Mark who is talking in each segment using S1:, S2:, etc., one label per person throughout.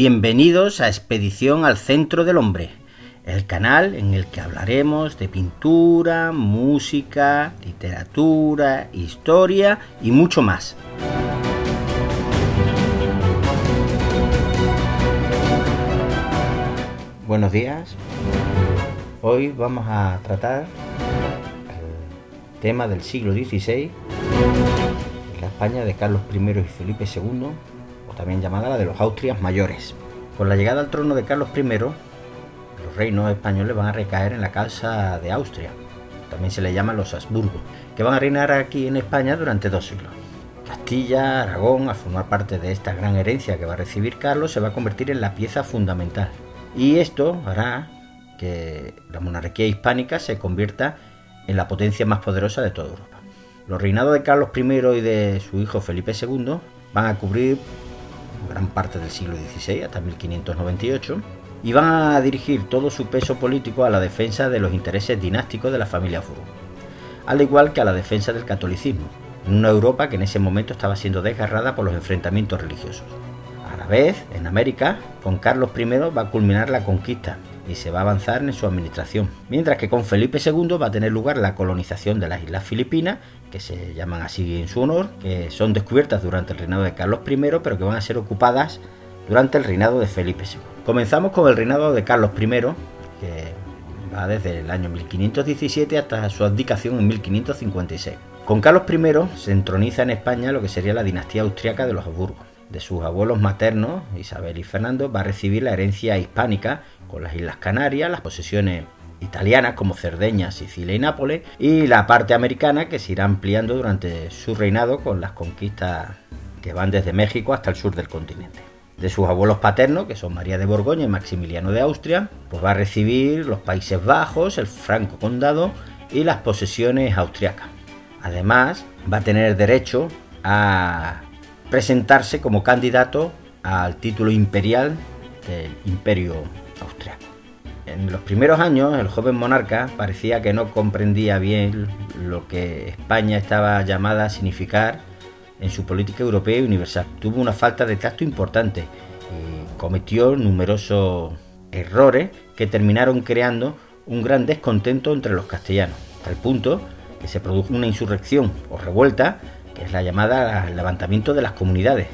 S1: Bienvenidos a Expedición al Centro del Hombre, el canal en el que hablaremos de pintura, música, literatura, historia y mucho más. Buenos días. Hoy vamos a tratar el tema del siglo XVI, la España de Carlos I y Felipe II, también llamada la de los Austrias mayores. Con la llegada al trono de Carlos I, los reinos españoles van a recaer en la casa de Austria, también se le llama los Habsburgo, que van a reinar aquí en España durante dos siglos. Castilla, Aragón, al formar parte de esta gran herencia que va a recibir Carlos, se va a convertir en la pieza fundamental y esto hará que la monarquía hispánica se convierta en la potencia más poderosa de toda Europa. Los reinados de Carlos I y de su hijo Felipe II van a cubrir gran parte del siglo XVI hasta 1598 y van a dirigir todo su peso político a la defensa de los intereses dinásticos de la familia Furgo, al igual que a la defensa del catolicismo, en una Europa que en ese momento estaba siendo desgarrada por los enfrentamientos religiosos. Vez, en América, con Carlos I va a culminar la conquista y se va a avanzar en su administración, mientras que con Felipe II va a tener lugar la colonización de las Islas Filipinas, que se llaman así en su honor, que son descubiertas durante el reinado de Carlos I, pero que van a ser ocupadas durante el reinado de Felipe II. Comenzamos con el reinado de Carlos I, que va desde el año 1517 hasta su abdicación en 1556. Con Carlos I se entroniza en España lo que sería la dinastía austriaca de los Habsburgo de sus abuelos maternos, Isabel y Fernando, va a recibir la herencia hispánica con las Islas Canarias, las posesiones italianas como Cerdeña, Sicilia y Nápoles, y la parte americana que se irá ampliando durante su reinado con las conquistas que van desde México hasta el sur del continente. De sus abuelos paternos, que son María de Borgoña y Maximiliano de Austria, pues va a recibir los Países Bajos, el Franco Condado y las posesiones austriacas. Además, va a tener derecho a presentarse como candidato al título imperial del Imperio Austriaco. En los primeros años el joven monarca parecía que no comprendía bien lo que España estaba llamada a significar en su política europea y universal. Tuvo una falta de tacto importante y cometió numerosos errores que terminaron creando un gran descontento entre los castellanos, al punto que se produjo una insurrección o revuelta es la llamada levantamiento de las comunidades.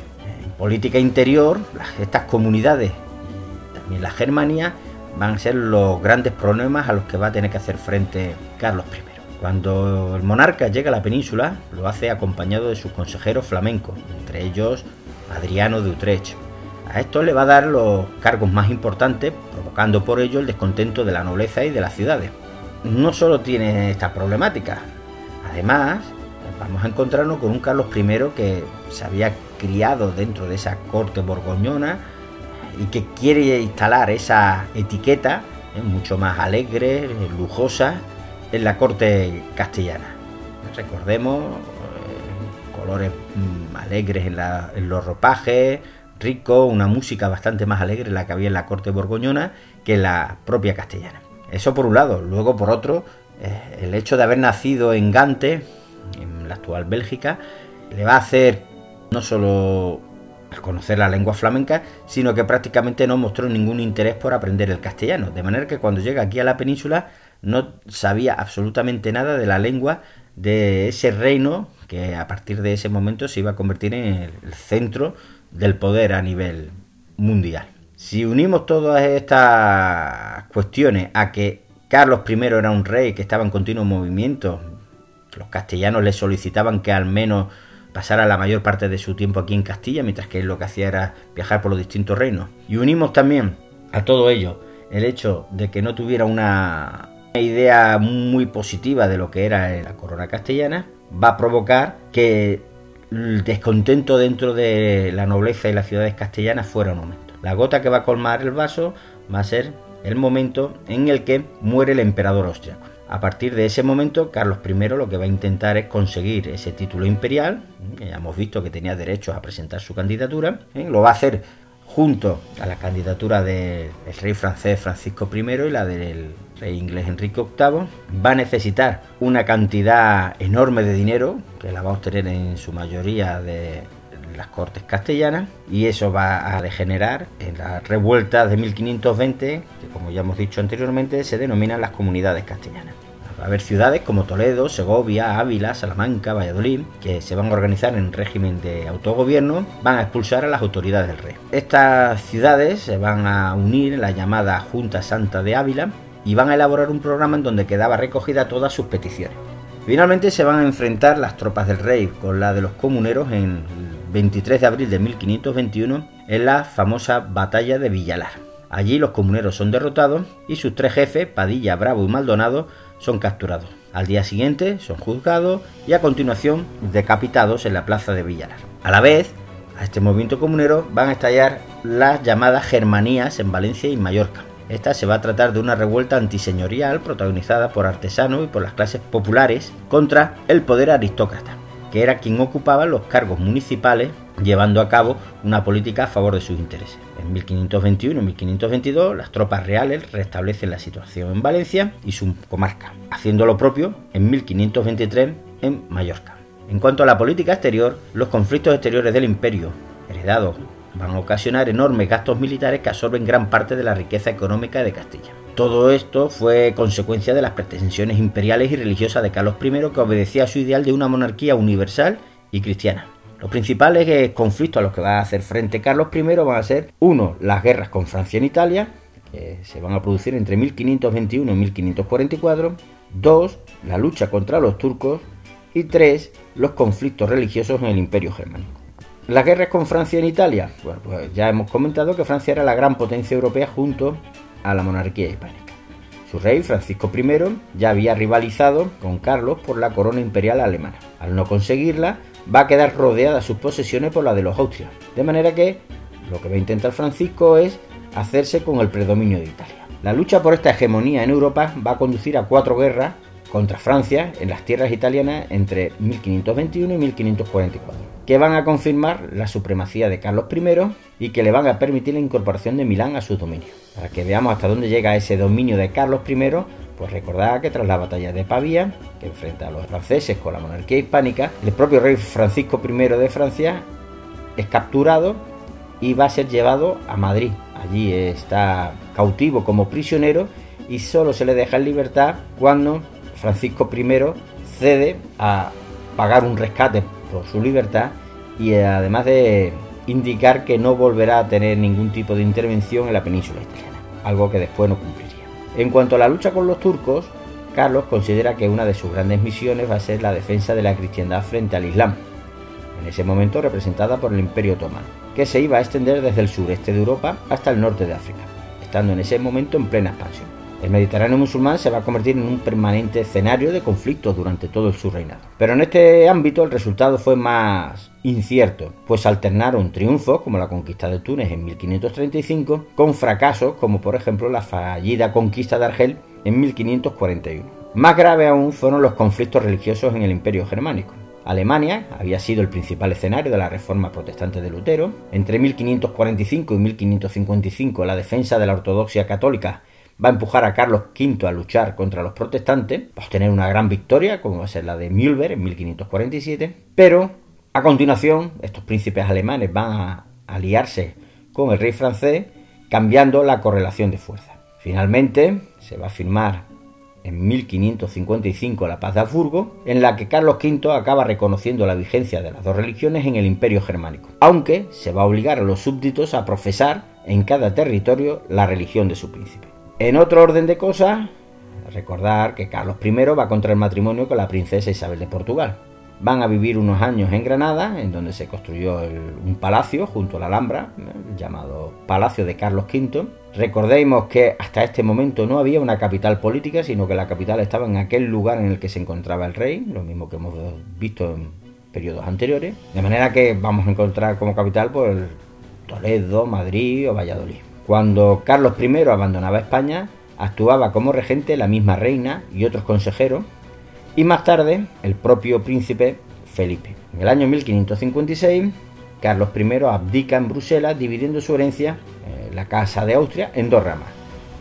S1: En política interior, estas comunidades también la Germania van a ser los grandes problemas a los que va a tener que hacer frente Carlos I. Cuando el monarca llega a la península, lo hace acompañado de sus consejeros flamencos, entre ellos Adriano de Utrecht. A esto le va a dar los cargos más importantes, provocando por ello el descontento de la nobleza y de las ciudades. No solo tiene esta problemática, además vamos a encontrarnos con un Carlos I que se había criado dentro de esa corte borgoñona y que quiere instalar esa etiqueta eh, mucho más alegre, lujosa, en la corte castellana. Recordemos eh, colores mm, alegres en, los ropajes, rico, una música bastante más alegre la que había en la corte borgoñona que en la propia castellana. Eso por un lado. Luego por otro, eh, el hecho de haber nacido en Gante, en la actual Bélgica, le va a hacer no solo conocer la lengua flamenca, sino que prácticamente no mostró ningún interés por aprender el castellano, de manera que cuando llega aquí a la península no sabía absolutamente nada de la lengua de ese reino que a partir de ese momento se iba a convertir en el centro del poder a nivel mundial. Si unimos todas estas cuestiones a que Carlos I era un rey que estaba en continuo movimiento, los castellanos le solicitaban que al menos pasara la mayor parte de su tiempo aquí en Castilla, mientras que él lo que hacía era viajar por los distintos reinos. Y unimos también a todo ello el hecho de que no tuviera una idea muy positiva de lo que era la corona castellana, va a provocar que el descontento dentro de la nobleza y las ciudades castellanas fuera un aumento. La gota que va a colmar el vaso va a ser el momento en el que muere el emperador austriaco. A partir de ese momento, Carlos I lo que va a intentar es conseguir ese título imperial, ya hemos visto que tenía derecho a presentar su candidatura, ¿eh? lo va a hacer junto a la candidatura del rey francés Francisco I y la del rey inglés Enrique VIII, va a necesitar una cantidad enorme de dinero, que la va a obtener en su mayoría de las cortes castellanas y eso va a degenerar en la revuelta de 1520 que como ya hemos dicho anteriormente se denominan las comunidades castellanas. Va a haber ciudades como Toledo, Segovia, Ávila, Salamanca, Valladolid, que se van a organizar en régimen de autogobierno, van a expulsar a las autoridades del rey. Estas ciudades se van a unir en la llamada Junta Santa de Ávila y van a elaborar un programa en donde quedaba recogida todas sus peticiones. Finalmente se van a enfrentar las tropas del rey con la de los comuneros en 23 de abril de 1521 en la famosa batalla de Villalar. Allí los comuneros son derrotados y sus tres jefes, Padilla, Bravo y Maldonado, son capturados. Al día siguiente son juzgados y a continuación decapitados en la plaza de Villalar. A la vez, a este movimiento comunero van a estallar las llamadas Germanías en Valencia y Mallorca, esta se va a tratar de una revuelta antiseñorial protagonizada por artesanos y por las clases populares contra el poder aristócrata, que era quien ocupaba los cargos municipales llevando a cabo una política a favor de sus intereses. En 1521 y 1522 las tropas reales restablecen la situación en Valencia y su comarca, haciendo lo propio en 1523 en Mallorca. En cuanto a la política exterior, los conflictos exteriores del imperio, heredados van a ocasionar enormes gastos militares que absorben gran parte de la riqueza económica de Castilla. Todo esto fue consecuencia de las pretensiones imperiales y religiosas de Carlos I que obedecía a su ideal de una monarquía universal y cristiana. Los principales eh, conflictos a los que va a hacer frente Carlos I van a ser, uno, las guerras con Francia en Italia, que se van a producir entre 1521 y 1544, dos, la lucha contra los turcos y tres, los conflictos religiosos en el Imperio Germánico. Las guerras con Francia en Italia. Bueno, pues ya hemos comentado que Francia era la gran potencia europea junto a la monarquía hispánica. Su rey, Francisco I, ya había rivalizado con Carlos por la corona imperial alemana. Al no conseguirla, va a quedar rodeada sus posesiones por la de los Austrias. De manera que lo que va a intentar Francisco es hacerse con el predominio de Italia. La lucha por esta hegemonía en Europa va a conducir a cuatro guerras contra Francia en las tierras italianas entre 1521 y 1544 que van a confirmar la supremacía de Carlos I y que le van a permitir la incorporación de Milán a sus dominios. Para que veamos hasta dónde llega ese dominio de Carlos I, pues recordad que tras la batalla de Pavía, que enfrenta a los franceses con la monarquía hispánica, el propio rey Francisco I de Francia es capturado y va a ser llevado a Madrid. Allí está cautivo como prisionero y solo se le deja en libertad cuando Francisco I cede a pagar un rescate por su libertad y además de indicar que no volverá a tener ningún tipo de intervención en la península italiana, algo que después no cumpliría. En cuanto a la lucha con los turcos, Carlos considera que una de sus grandes misiones va a ser la defensa de la cristiandad frente al Islam, en ese momento representada por el Imperio Otomano, que se iba a extender desde el sureste de Europa hasta el norte de África, estando en ese momento en plena expansión. El Mediterráneo musulmán se va a convertir en un permanente escenario de conflictos durante todo su reinado. Pero en este ámbito el resultado fue más incierto, pues alternaron triunfos como la conquista de Túnez en 1535 con fracasos como por ejemplo la fallida conquista de Argel en 1541. Más grave aún fueron los conflictos religiosos en el Imperio Germánico. Alemania había sido el principal escenario de la reforma protestante de Lutero. Entre 1545 y 1555 la defensa de la ortodoxia católica va a empujar a Carlos V a luchar contra los protestantes, va a obtener una gran victoria, como va a ser la de Mühlberg en 1547, pero a continuación estos príncipes alemanes van a aliarse con el rey francés, cambiando la correlación de fuerza. Finalmente se va a firmar en 1555 la paz de Habsburgo, en la que Carlos V acaba reconociendo la vigencia de las dos religiones en el imperio germánico, aunque se va a obligar a los súbditos a profesar en cada territorio la religión de su príncipe. En otro orden de cosas, recordar que Carlos I va contra el matrimonio con la princesa Isabel de Portugal. Van a vivir unos años en Granada, en donde se construyó un palacio junto a la Alhambra, llamado Palacio de Carlos V. Recordemos que hasta este momento no había una capital política, sino que la capital estaba en aquel lugar en el que se encontraba el rey, lo mismo que hemos visto en periodos anteriores. De manera que vamos a encontrar como capital pues, Toledo, Madrid o Valladolid. Cuando Carlos I abandonaba España, actuaba como regente la misma reina y otros consejeros, y más tarde el propio príncipe Felipe. En el año 1556, Carlos I abdica en Bruselas, dividiendo su herencia, eh, la Casa de Austria, en dos ramas.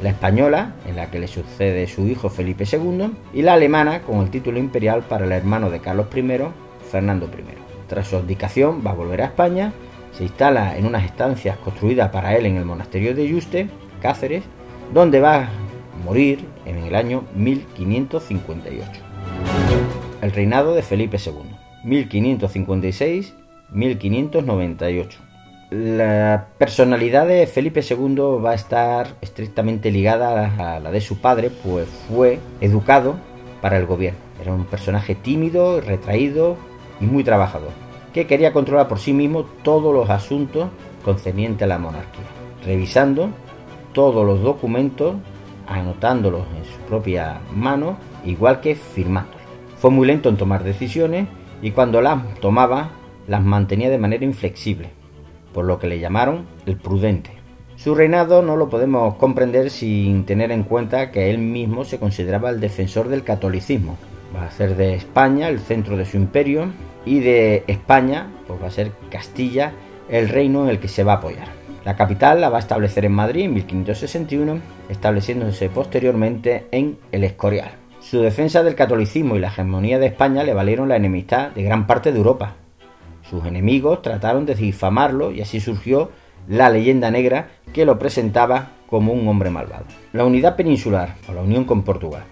S1: La española, en la que le sucede su hijo Felipe II, y la alemana, con el título imperial para el hermano de Carlos I, Fernando I. Tras su abdicación va a volver a España, se instala en unas estancias construidas para él en el monasterio de Yuste, Cáceres, donde va a morir en el año 1558. El reinado de Felipe II, 1556-1598. La personalidad de Felipe II va a estar estrictamente ligada a la de su padre, pues fue educado para el gobierno. Era un personaje tímido, retraído y muy trabajador, que quería controlar por sí mismo todos los asuntos concernientes a la monarquía, revisando todos los documentos, anotándolos en su propia mano, igual que firmándolos. Fue muy lento en tomar decisiones y cuando las tomaba las mantenía de manera inflexible, por lo que le llamaron el prudente. Su reinado no lo podemos comprender sin tener en cuenta que él mismo se consideraba el defensor del catolicismo. Va a ser de España el centro de su imperio y de España pues va a ser Castilla el reino en el que se va a apoyar. La capital la va a establecer en Madrid en 1561, estableciéndose posteriormente en El Escorial. Su defensa del catolicismo y la hegemonía de España le valieron la enemistad de gran parte de Europa. Sus enemigos trataron de difamarlo y así surgió la leyenda negra que lo presentaba como un hombre malvado. La unidad peninsular o la unión con Portugal.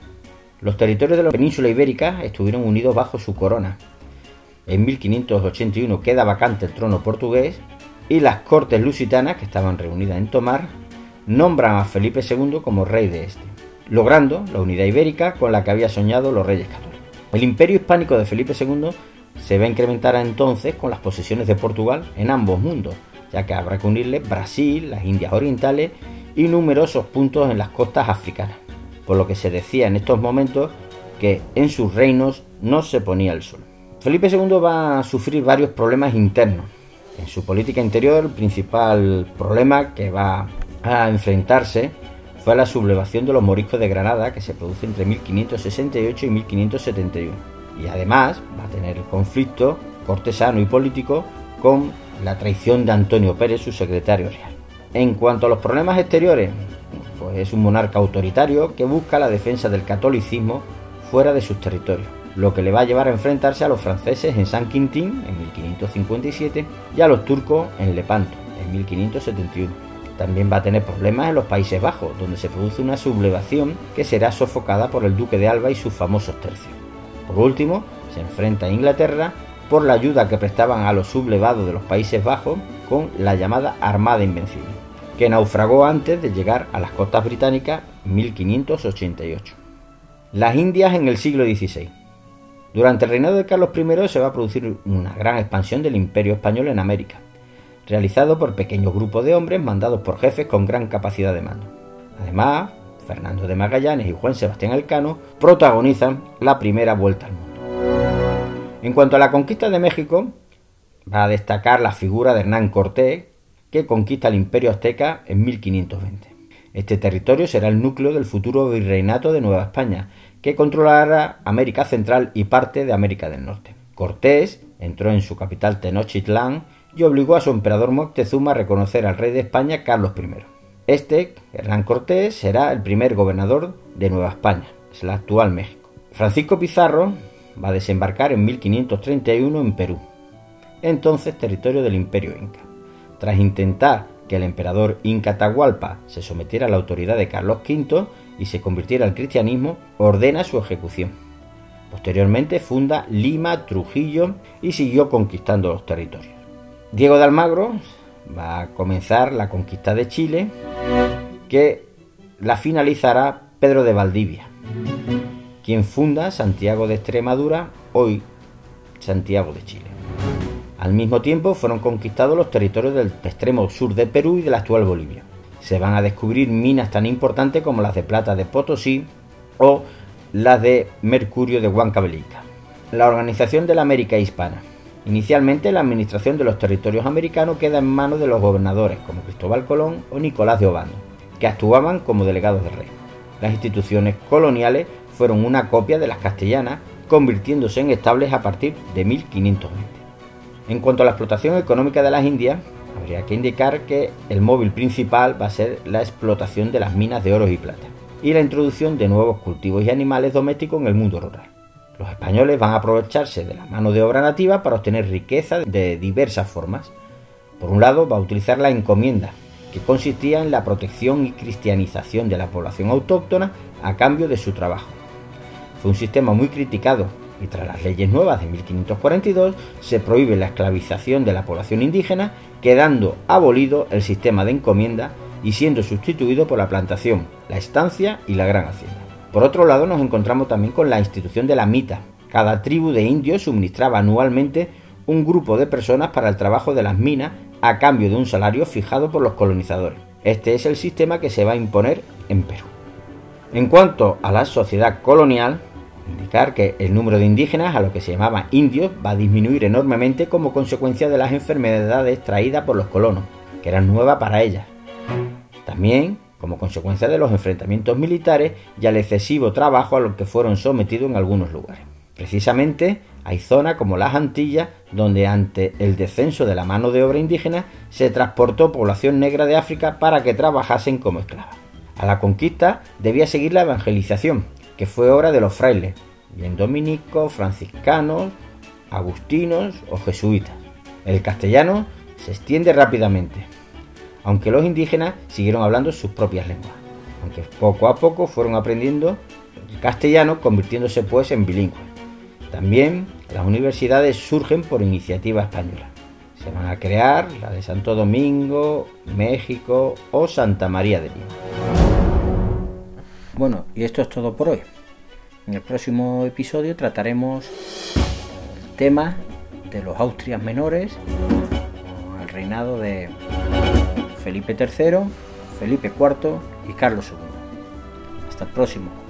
S1: Los territorios de la península ibérica estuvieron unidos bajo su corona. En 1581 queda vacante el trono portugués y las cortes lusitanas, que estaban reunidas en Tomar, nombran a Felipe II como rey de este, logrando la unidad ibérica con la que había soñado los reyes católicos. El imperio hispánico de Felipe II se va a incrementar entonces con las posesiones de Portugal en ambos mundos, ya que habrá que unirle Brasil, las Indias Orientales y numerosos puntos en las costas africanas, por lo que se decía en estos momentos que en sus reinos no se ponía el sol. Felipe II va a sufrir varios problemas internos. En su política interior, el principal problema que va a enfrentarse fue la sublevación de los moriscos de Granada que se produce entre 1568 y 1571. Y además va a tener el conflicto cortesano y político con la traición de Antonio Pérez, su secretario real. En cuanto a los problemas exteriores, pues es un monarca autoritario que busca la defensa del catolicismo fuera de sus territorios, lo que le va a llevar a enfrentarse a los franceses en San Quintín en 1557 y a los turcos en Lepanto en 1571. También va a tener problemas en los Países Bajos, donde se produce una sublevación que será sofocada por el duque de Alba y sus famosos tercios. Por último, se enfrenta a Inglaterra por la ayuda que prestaban a los sublevados de los Países Bajos con la llamada Armada Invencible, que naufragó antes de llegar a las costas británicas en 1588. Las Indias en el siglo XVI. Durante el reinado de Carlos I se va a producir una gran expansión del imperio español en América, realizado por pequeños grupos de hombres mandados por jefes con gran capacidad de mando. Además, Fernando de Magallanes y Juan Sebastián Elcano protagonizan la primera vuelta al mundo. En cuanto a la conquista de México, va a destacar la figura de Hernán Cortés, que conquista el imperio azteca en 1520. Este territorio será el núcleo del futuro virreinato de Nueva España, que controlará América Central y parte de América del Norte. Cortés entró en su capital Tenochtitlán y obligó a su emperador Moctezuma a reconocer al rey de España Carlos I. Este, Hernán Cortés, será el primer gobernador de Nueva España, es la actual México. Francisco Pizarro va a desembarcar en 1531 en Perú, entonces territorio del imperio inca. Tras intentar que el emperador Inca Tahualpa se sometiera a la autoridad de Carlos V y se convirtiera al cristianismo, ordena su ejecución. Posteriormente funda Lima, Trujillo y siguió conquistando los territorios. Diego de Almagro va a comenzar la conquista de Chile, que la finalizará Pedro de Valdivia, quien funda Santiago de Extremadura, hoy Santiago de Chile. Al mismo tiempo fueron conquistados los territorios del extremo sur de Perú y de la actual Bolivia. Se van a descubrir minas tan importantes como las de plata de Potosí o las de mercurio de Huancavelica. La Organización de la América Hispana Inicialmente la administración de los territorios americanos queda en manos de los gobernadores como Cristóbal Colón o Nicolás de Obando, que actuaban como delegados del rey. Las instituciones coloniales fueron una copia de las castellanas, convirtiéndose en estables a partir de 1520. En cuanto a la explotación económica de las Indias, habría que indicar que el móvil principal va a ser la explotación de las minas de oro y plata y la introducción de nuevos cultivos y animales domésticos en el mundo rural. Los españoles van a aprovecharse de la mano de obra nativa para obtener riqueza de diversas formas. Por un lado, va a utilizar la encomienda, que consistía en la protección y cristianización de la población autóctona a cambio de su trabajo. Fue un sistema muy criticado y tras las leyes nuevas de 1542 se prohíbe la esclavización de la población indígena, quedando abolido el sistema de encomienda y siendo sustituido por la plantación, la estancia y la gran hacienda. Por otro lado, nos encontramos también con la institución de la mita. Cada tribu de indios suministraba anualmente un grupo de personas para el trabajo de las minas a cambio de un salario fijado por los colonizadores. Este es el sistema que se va a imponer en Perú. En cuanto a la sociedad colonial, que el número de indígenas, a lo que se llamaba indios, va a disminuir enormemente como consecuencia de las enfermedades traídas por los colonos, que eran nuevas para ellas. También como consecuencia de los enfrentamientos militares y al excesivo trabajo a lo que fueron sometidos en algunos lugares. Precisamente hay zonas como las Antillas donde ante el descenso de la mano de obra indígena se transportó población negra de África para que trabajasen como esclavas. A la conquista debía seguir la evangelización, que fue obra de los frailes, bien dominicos, franciscanos, agustinos o jesuitas. El castellano se extiende rápidamente, aunque los indígenas siguieron hablando sus propias lenguas, aunque poco a poco fueron aprendiendo el castellano, convirtiéndose pues en bilingües. También las universidades surgen por iniciativa española. Se van a crear la de Santo Domingo, México o Santa María de Lima. Bueno, y esto es todo por hoy. En el próximo episodio trataremos el tema de los Austrias menores, el reinado de Felipe III, Felipe IV y Carlos II. Hasta el próximo.